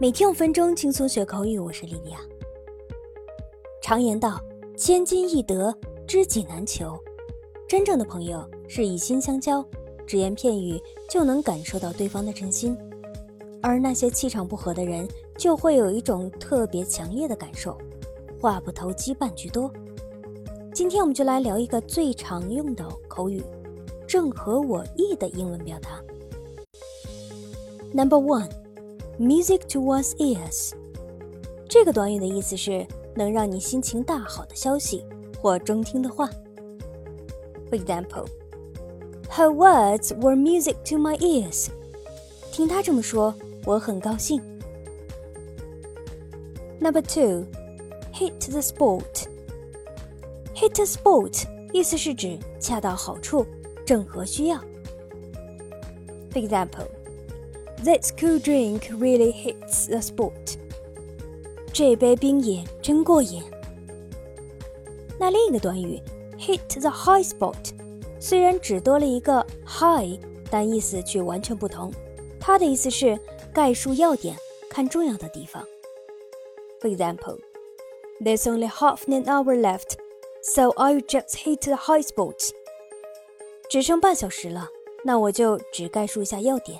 每天五分钟轻松学口语，我是莉莉娅。常言道，千金易得，知己难求。真正的朋友是以心相交，只言片语就能感受到对方的真心；而那些气场不合的人，就会有一种特别强烈的感受，话不投机半句多。今天我们就来聊一个最常用的口语，正合我意的英文表达。Number one, music to one's ears。这个短语的意思是能让你心情大好的消息或中听的话。For example, her words were music to my ears。听她这么说，我很高兴。Number two, hit the spot。hit the spot 意思是指恰到好处，正合需要。For example. This cool drink really hits the spot。这杯冰饮真过瘾。那另一个短语 hit the high spot，虽然只多了一个 high，但意思却完全不同。它的意思是概述要点，看重要的地方。For example, there's only half an hour left, so I'll just hit the high spot。只剩半小时了，那我就只概述一下要点。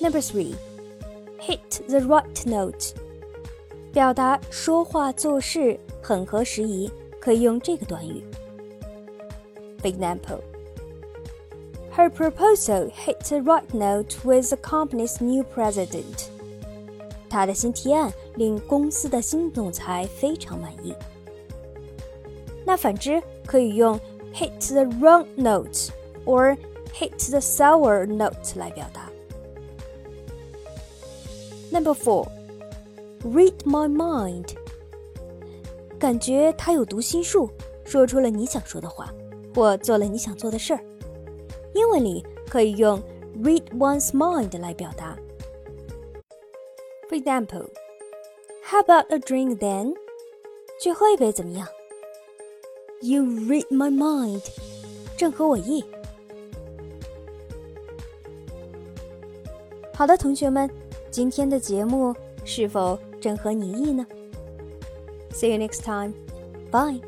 Number three, hit the right note。表达说话做事很合时宜，可以用这个短语。For example, her proposal hit the right note with the company's new president。她的新提案令公司的新总裁非常满意。那反之可以用 hit the wrong note or hit the sour note 来表达。 Number four, read my mind。感觉他有读心术，说出了你想说的话，或做了你想做的事儿。英文里可以用 read one's mind 来表达。For example, how about a drink then？去喝一杯怎么样？You read my mind，正合我意。好的，同学们。今天的节目是否正合你意呢？See you next time. Bye.